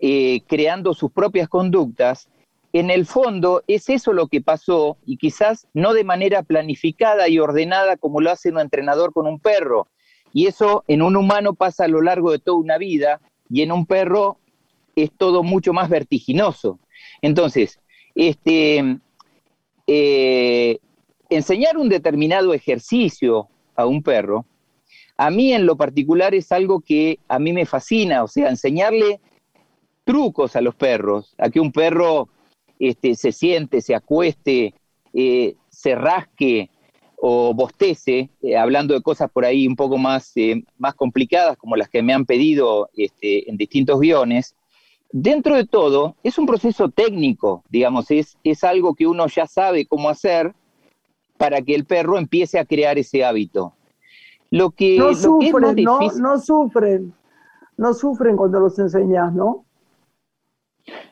eh, creando sus propias conductas, en el fondo es eso lo que pasó y quizás no de manera planificada y ordenada como lo hace un entrenador con un perro. Y eso en un humano pasa a lo largo de toda una vida y en un perro es todo mucho más vertiginoso. Entonces, este, eh, enseñar un determinado ejercicio a un perro, a mí en lo particular es algo que a mí me fascina, o sea, enseñarle trucos a los perros, a que un perro este, se siente, se acueste, eh, se rasque o bostece, eh, hablando de cosas por ahí un poco más, eh, más complicadas, como las que me han pedido este, en distintos guiones, dentro de todo es un proceso técnico, digamos, es, es algo que uno ya sabe cómo hacer para que el perro empiece a crear ese hábito. Lo que, no sufren, no, no sufren, no sufren cuando los enseñas, ¿no?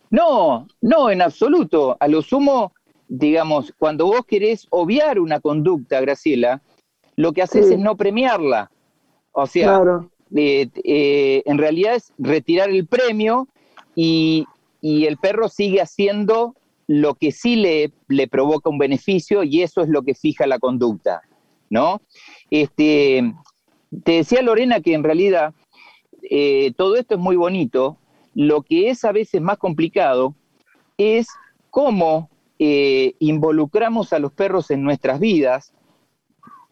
No, no, en absoluto. A lo sumo, digamos, cuando vos querés obviar una conducta, Graciela, lo que haces es no premiarla. O sea, eh, eh, en realidad es retirar el premio y, el perro sigue haciendo lo que sí le, le, provoca un beneficio y eso es lo que fija la conducta, ¿no? Este, te decía Lorena que en realidad eh, todo esto es muy bonito, lo que es a veces más complicado es cómo eh, involucramos a los perros en nuestras vidas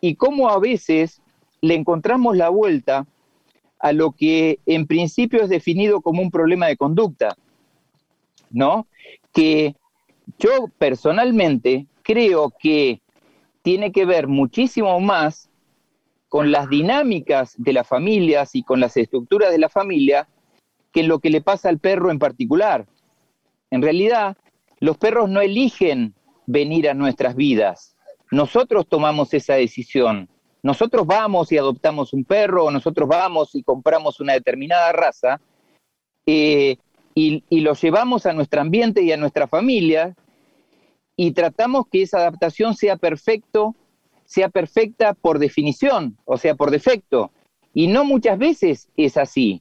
y cómo a veces le encontramos la vuelta a lo que en principio es definido como un problema de conducta, ¿no? Que yo personalmente creo que tiene que ver muchísimo más con las dinámicas de las familias y con las estructuras de la familia que lo que le pasa al perro en particular. En realidad, los perros no eligen venir a nuestras vidas. Nosotros tomamos esa decisión. Nosotros vamos y adoptamos un perro, o nosotros vamos y compramos una determinada raza, eh, y, y lo llevamos a nuestro ambiente y a nuestra familia, y tratamos que esa adaptación sea perfecto, sea perfecta por definición, o sea, por defecto. Y no muchas veces es así.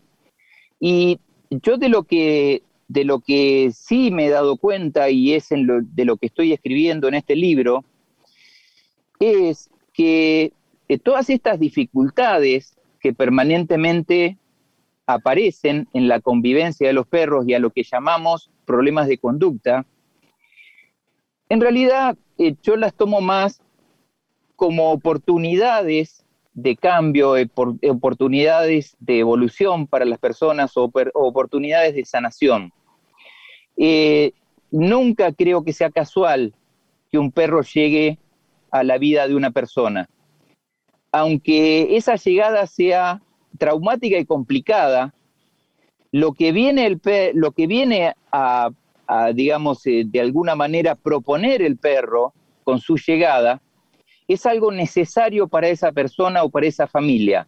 Y yo de lo que, de lo que sí me he dado cuenta y es de lo que estoy escribiendo en este libro, es que eh, todas estas dificultades que permanentemente aparecen en la convivencia de los perros y a lo que llamamos problemas de conducta, en realidad eh, yo las tomo más como oportunidades de cambio, eh, oportunidades de evolución para las personas o oportunidades de sanación. Eh, nunca creo que sea casual que un perro llegue a la vida de una persona. Aunque esa llegada sea traumática y complicada, lo que viene, el lo que viene a, digamos, eh, de alguna manera proponer el perro con su llegada, es algo necesario para esa persona o para esa familia,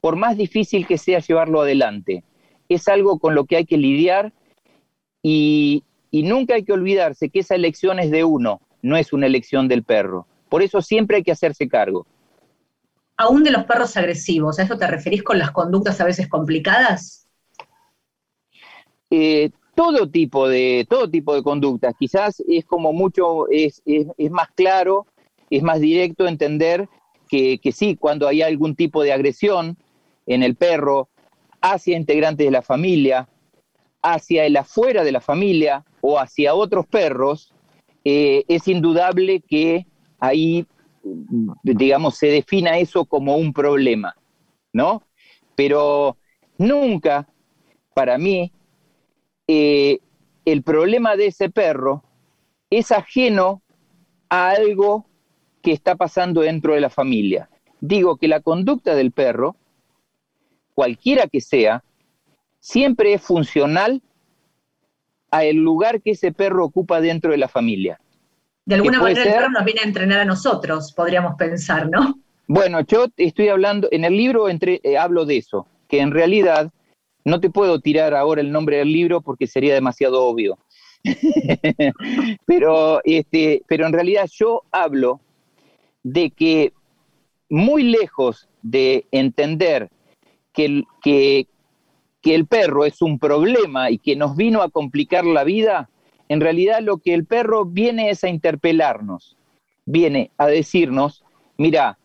por más difícil que sea llevarlo adelante. Es algo con lo que hay que lidiar y, nunca hay que olvidarse que esa elección es de uno, no es una elección del perro. Por eso siempre hay que hacerse cargo. Aún de los perros agresivos, ¿a eso te referís con las conductas a veces complicadas? Eh, todo tipo de todo tipo de conductas quizás es como mucho es, es más claro es más directo entender que, sí, cuando hay algún tipo de agresión en el perro hacia integrantes de la familia, hacia el afuera de la familia o hacia otros perros, eh, es indudable que ahí, digamos, se defina eso como un problema, ¿no? Pero nunca, para mí, eh, el problema de ese perro es ajeno a algo que está pasando dentro de la familia. Digo que la conducta del perro, cualquiera que sea, siempre es funcional al lugar que ese perro ocupa dentro de la familia. De alguna manera el perro nos viene a entrenar a nosotros, podríamos pensar, ¿no? Bueno, yo estoy hablando, en el libro entre, eh, hablo de eso, que en realidad no te puedo tirar ahora el nombre del libro porque sería demasiado obvio. pero, este, pero en realidad yo hablo de que muy lejos de entender que el, que, el perro es un problema y que nos vino a complicar la vida, en realidad lo que el perro viene es a interpelarnos, viene a decirnos, mira,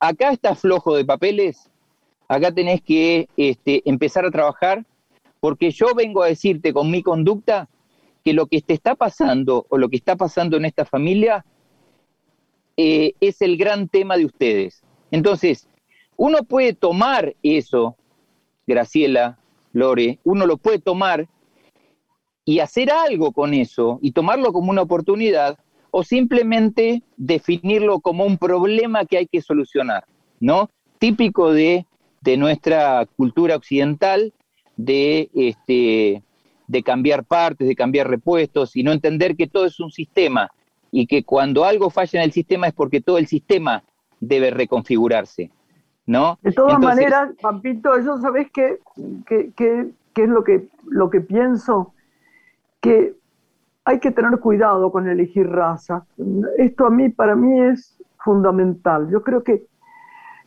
acá estás flojo de papeles, acá tenés que este, empezar a trabajar, porque yo vengo a decirte con mi conducta que lo que te está pasando o lo que está pasando en esta familia eh, es el gran tema de ustedes. Entonces, uno puede tomar eso, Graciela, Lore, uno lo puede tomar y hacer algo con eso y tomarlo como una oportunidad o simplemente definirlo como un problema que hay que solucionar, ¿no? Típico de, nuestra cultura occidental de, este, de cambiar partes, de cambiar repuestos y no entender que todo es un sistema y que cuando algo falla en el sistema es porque todo el sistema debe reconfigurarse, ¿no? De todas maneras, Pampito, yo sabes qué, es lo que, lo que pienso, que hay que tener cuidado con elegir raza. Esto a mí, para mí es fundamental. Yo creo que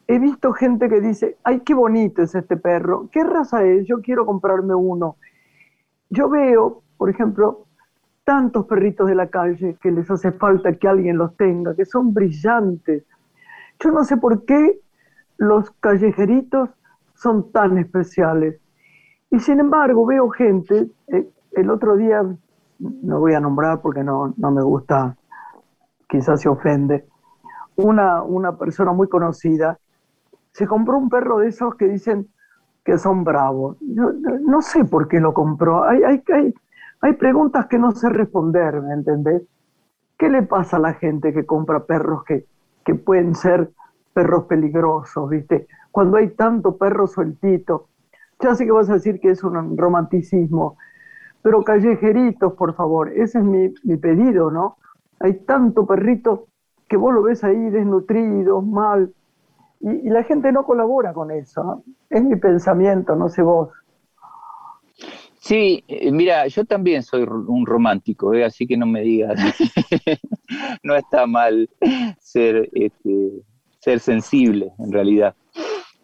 he visto gente que dice, ay, qué bonito es este perro, ¿qué raza es? Yo quiero comprarme uno. Yo veo, por ejemplo, tantos perritos de la calle que les hace falta que alguien los tenga, que son brillantes. Yo no sé por qué los callejeritos son tan especiales. Y sin embargo veo gente, eh, el otro día, no voy a nombrar porque no, no me gusta, quizás se ofende, una, una persona muy conocida se compró un perro de esos que dicen que son bravos. no sé por qué lo compró. Hay, hay, hay, hay preguntas que no sé responder, ¿me entendés? ¿Qué le pasa a la gente que compra perros que, que pueden ser perros peligrosos, viste? Cuando hay tanto perro sueltito. Ya sé que vas a decir que es un romanticismo, pero callejeritos, por favor, ese es mi, mi pedido, ¿no? Hay tanto perrito que vos lo ves ahí desnutrido, mal, y, la gente no colabora con eso. Es mi pensamiento, no sé vos. Sí, eh, mira, yo también soy un romántico, ¿eh? así que no me digas. no está mal ser, este, ser sensible, en realidad.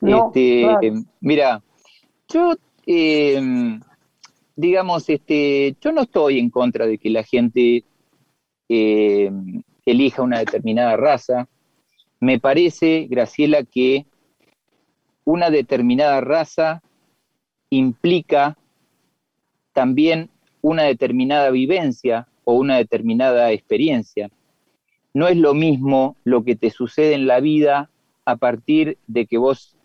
este, Mira, yo, em, digamos, este, yo no estoy en contra de que la gente em, elija una determinada raza. Me parece, Graciela, que una determinada raza implica también una determinada vivencia o una determinada experiencia. No es lo mismo lo que te sucede en la vida a partir de que vos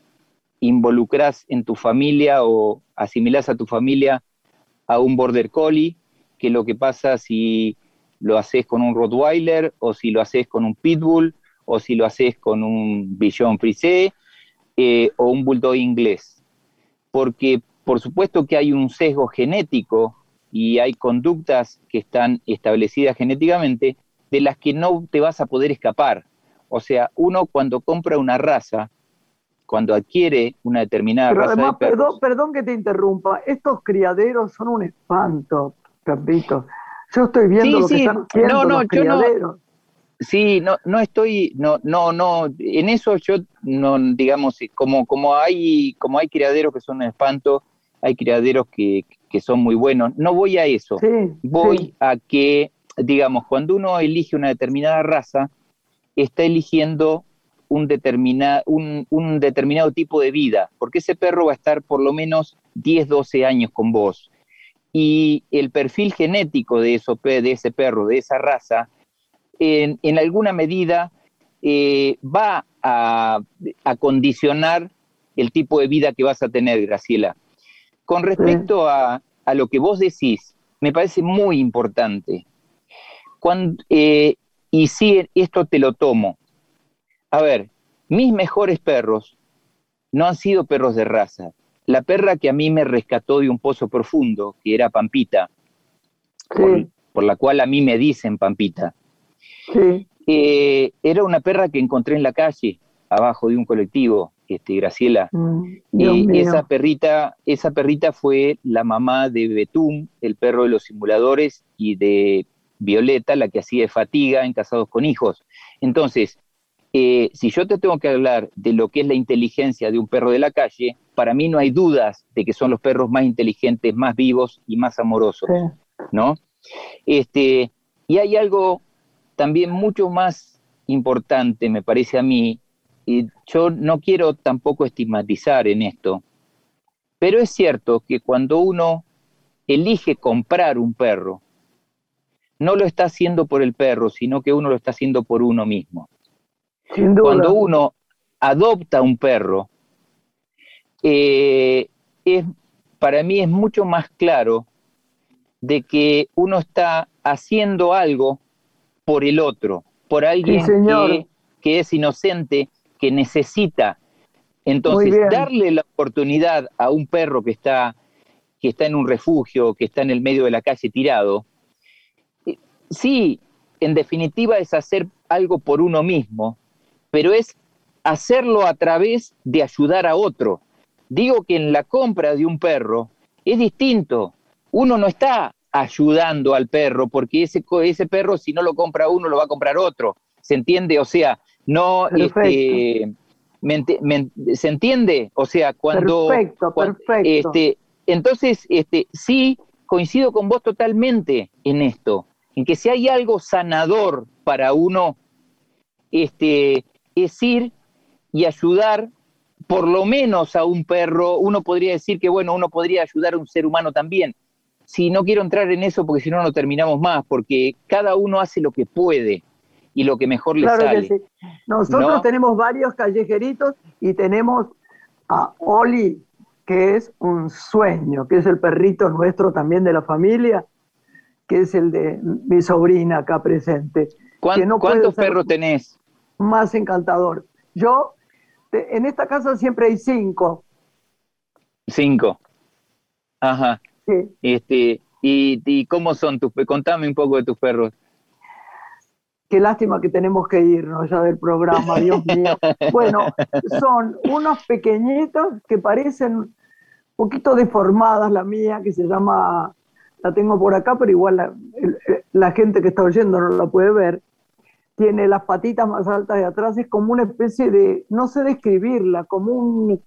involucrás en tu familia o asimilás a tu familia a un border collie que lo que pasa si lo haces con un Rottweiler o si lo haces con un Pitbull o si lo haces con un Bichon Frisé eh, o un Bulldog inglés. Porque por supuesto que hay un sesgo genético y hay conductas que están establecidas genéticamente de las que no te vas a poder escapar. O sea, uno cuando compra una raza, cuando adquiere una determinada raza además, perdón, perdón que te interrumpa, estos criaderos son un espanto, Carlito. Yo estoy viendo lo que están haciendo los criaderos. Sí, no, no estoy, no, no, no, en eso yo no, digamos, como, como hay, como hay criaderos que son un espanto, hay criaderos que, son muy buenos. No voy a eso, voy a que, digamos, cuando uno elige una determinada raza, está eligiendo un, determina, un, un, determinado tipo de vida, porque ese perro va a estar por lo menos 10, 12 años con vos. Y el perfil genético de, eso, de ese perro, de esa raza, en, en alguna medida eh, va a, a condicionar el tipo de vida que vas a tener, Graciela. Con respecto a, lo que vos decís, me parece muy importante. Cuando, eh, y sí, esto te lo tomo. A ver, mis mejores perros no han sido perros de raza. La perra que a mí me rescató de un pozo profundo, que era Pampita, por, la cual a mí me dicen Pampita, eh, era una perra que encontré en la calle, abajo de un colectivo este, Graciela. Mm, y esa perrita, esa perrita fue la mamá de Betún, el perro de los simuladores, y de Violeta, la que hacía de fatiga en Casados con Hijos. Entonces, eh, si yo te tengo que hablar de lo que es la inteligencia de un perro de la calle, para mí no hay dudas de que son los perros más inteligentes, más vivos y más amorosos, ¿no? Este, y hay algo también mucho más importante, me parece a mí, y yo no quiero tampoco estigmatizar en esto, pero es cierto que cuando uno elige comprar un perro, no lo está haciendo por el perro, sino que uno lo está haciendo por uno mismo. Cuando uno adopta un perro, eh, es, para mí es mucho más claro de que uno está haciendo algo por el otro, por alguien que, que, es inocente que necesita. Entonces, darle la oportunidad a un perro que está, que está en un refugio, que está en el medio de la calle tirado, eh, sí, en definitiva es hacer algo por uno mismo, pero es hacerlo a través de ayudar a otro. Digo que en la compra de un perro es distinto. Uno no está ayudando al perro, porque ese, ese perro si no lo compra uno, lo va a comprar otro. ¿Se entiende? O sea, no, este, ¿se entiende? O sea, cuando... Perfecto, perfecto. Este, entonces, este, sí, coincido con vos totalmente en esto, en que si hay algo sanador para uno, este, es ir y ayudar por lo menos a un perro, uno podría decir que, bueno, uno podría ayudar a un ser humano también. Si no quiero entrar en eso porque si no no terminamos más, porque cada uno hace lo que puede y lo que mejor les sale. Nosotros tenemos varios callejeritos y tenemos a Oli, que es un sueño, que es el perrito nuestro también de la familia, que es el de mi sobrina acá presente. ¿Cuántos perros tenés? Más encantador. Yo, en esta casa siempre hay cinco. Cinco. Ajá. Sí. Este, y, y, cómo son tus Contame un poco de tus perros. Qué lástima que tenemos que irnos ya del programa, Dios mío. Bueno, son unos pequeñitos que parecen un poquito deformadas, la mía, que se llama, la tengo por acá, pero igual la, gente que está oyendo no la puede ver. Tiene las patitas más altas de atrás, es como una especie de, no sé describirla, como un,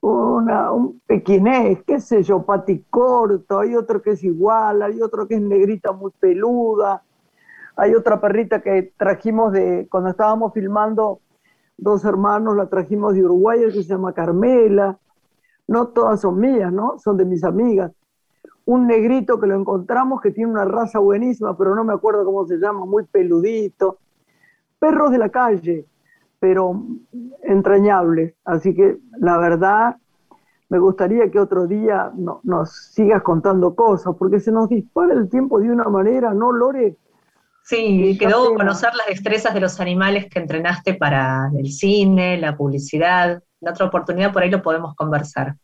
una, un pequinés, qué sé yo, paticorto, hay otro que es igual, hay otro que es negrita muy peluda hay otra perrita que trajimos de, cuando estábamos filmando, dos hermanos, la trajimos de Uruguay, que se llama Carmela. No todas son mías, ¿no? Son de mis amigas. Un negrito que lo encontramos que tiene una raza buenísima, pero no me acuerdo cómo se llama, muy peludito. Perros de la calle, pero entrañables. Así que la verdad, me gustaría que otro día nos sigas contando cosas, porque se nos dispara el tiempo de una manera, ¿no, Lore? Sí, quedó conocer las destrezas de los animales que entrenaste para el cine, la publicidad. En otra oportunidad por ahí lo podemos conversar.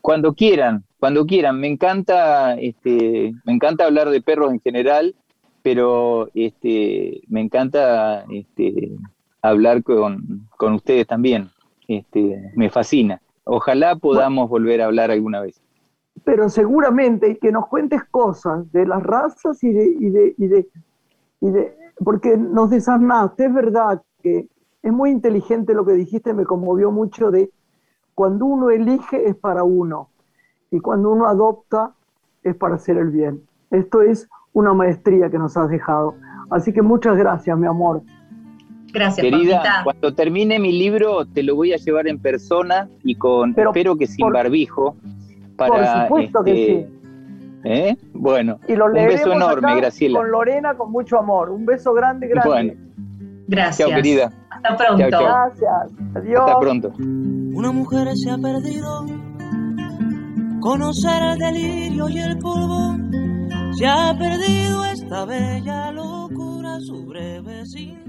Cuando quieran, cuando quieran. Me encanta, este, me encanta hablar de perros en general, pero este, me encanta este, hablar con, con ustedes también. Este, me fascina. Ojalá podamos volver a hablar alguna vez pero seguramente que nos cuentes cosas de las razas y de, y de, y de, y de porque nos desarmaste, es verdad que es muy inteligente lo que dijiste, me conmovió mucho de cuando uno elige es para uno y cuando uno adopta es para hacer el bien. Esto es una maestría que nos has dejado. Así que muchas gracias, mi amor. Gracias, Querida, cuando termine mi libro te lo voy a llevar en persona y con, espero que sin barbijo, por supuesto que este, sí. ¿eh? Bueno, un beso enorme, Graciela. Con Lorena, con mucho amor. Un beso grande, grande. Bueno. Gracias. Chao, querida. Hasta pronto. Gracias. Adiós. Hasta pronto. Una mujer se ha perdido. Conocer el delirio y el polvo. Se ha perdido esta bella locura, su breve sin